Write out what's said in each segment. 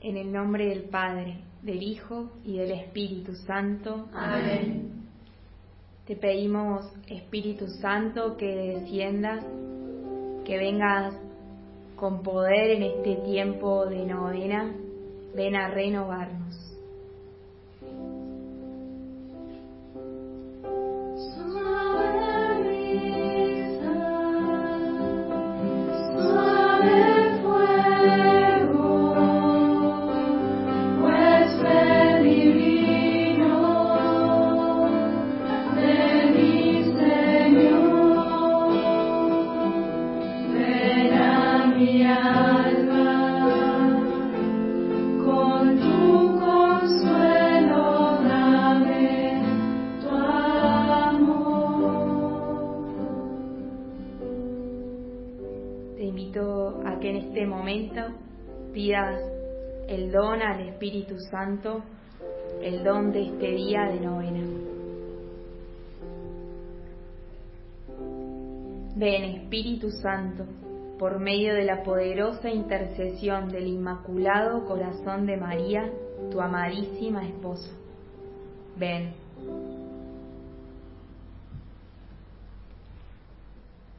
En el nombre del Padre, del Hijo y del Espíritu Santo. Amén. Te pedimos, Espíritu Santo, que desciendas, que vengas con poder en este tiempo de novena. Ven a renovarnos. Pidas el don al Espíritu Santo, el don de este día de novena. Ven Espíritu Santo, por medio de la poderosa intercesión del Inmaculado Corazón de María, tu amadísima esposa. Ven.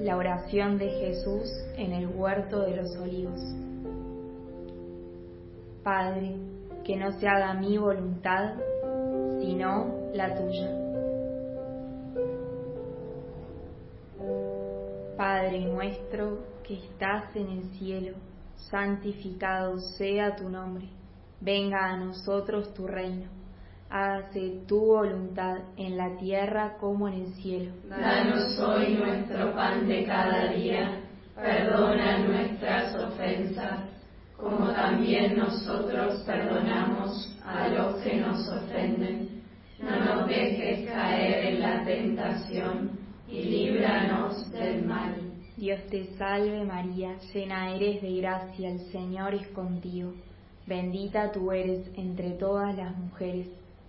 la oración de Jesús en el huerto de los olivos. Padre, que no se haga mi voluntad, sino la tuya. Padre nuestro que estás en el cielo, santificado sea tu nombre, venga a nosotros tu reino, hágase tu voluntad en la tierra como en el cielo. Danos hoy nuestro pan de cada día, perdona nuestras ofensas como también nosotros perdonamos a los que nos ofenden. No nos dejes caer en la tentación y líbranos del mal. Dios te salve María, llena eres de gracia, el Señor es contigo. Bendita tú eres entre todas las mujeres,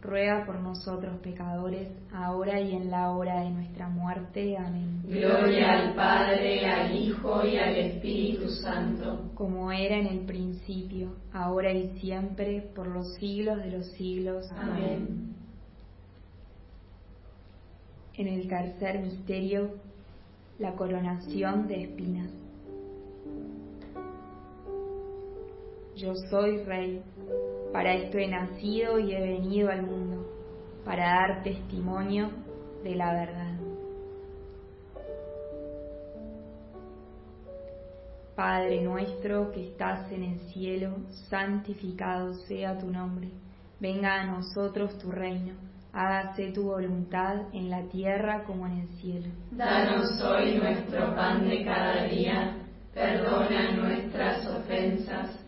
ruega por nosotros pecadores, ahora y en la hora de nuestra muerte. Amén. Gloria al Padre, al Hijo y al Espíritu Santo, como era en el principio, ahora y siempre, por los siglos de los siglos. Amén. En el tercer misterio, la coronación de espinas. Yo soy rey para esto he nacido y he venido al mundo, para dar testimonio de la verdad. Padre nuestro que estás en el cielo, santificado sea tu nombre. Venga a nosotros tu reino. Hágase tu voluntad en la tierra como en el cielo. Danos hoy nuestro pan de cada día. Perdona nuestras ofensas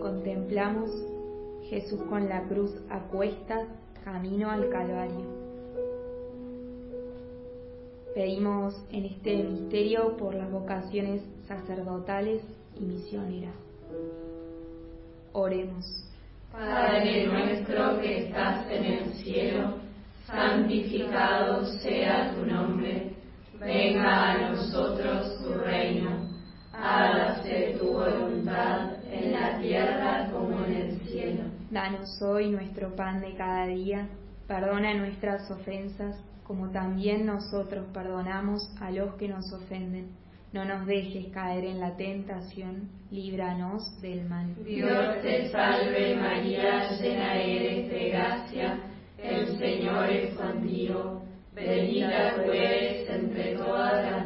Contemplamos Jesús con la cruz a cuestas, camino al Calvario. Pedimos en este misterio por las vocaciones sacerdotales y misioneras. Oremos. Padre nuestro que estás en el cielo, santificado sea tu nombre, venga a nosotros tu reino, hágase tu voluntad tierra como en el cielo. Danos hoy nuestro pan de cada día, perdona nuestras ofensas, como también nosotros perdonamos a los que nos ofenden. No nos dejes caer en la tentación, líbranos del mal. Dios te salve María, llena eres de gracia, el Señor es contigo, bendita tú eres entre todas las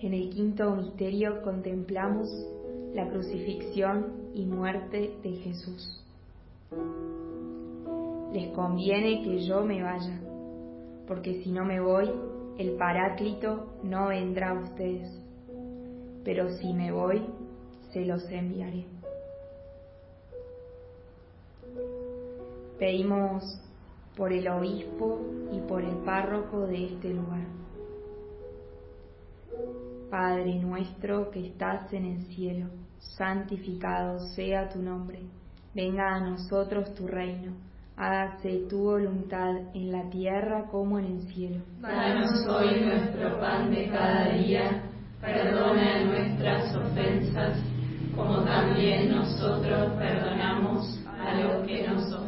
En el quinto misterio contemplamos la crucifixión y muerte de Jesús. Les conviene que yo me vaya, porque si no me voy, el Paráclito no vendrá a ustedes, pero si me voy, se los enviaré. Pedimos por el obispo y por el párroco de este lugar. Padre nuestro que estás en el cielo, santificado sea tu nombre, venga a nosotros tu reino, hágase tu voluntad en la tierra como en el cielo. Danos hoy nuestro pan de cada día, perdona nuestras ofensas, como también nosotros perdonamos a los que nos ofenden.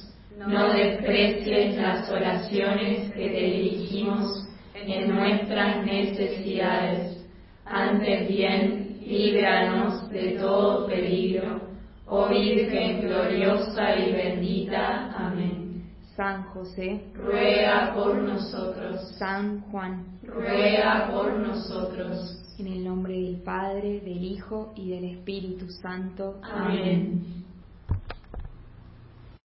no desprecies las oraciones que te dirigimos en nuestras necesidades. Antes bien, líbranos de todo peligro. Oh Virgen gloriosa y bendita. Amén. San José, ruega por nosotros. San Juan, ruega por nosotros. En el nombre del Padre, del Hijo y del Espíritu Santo. Amén.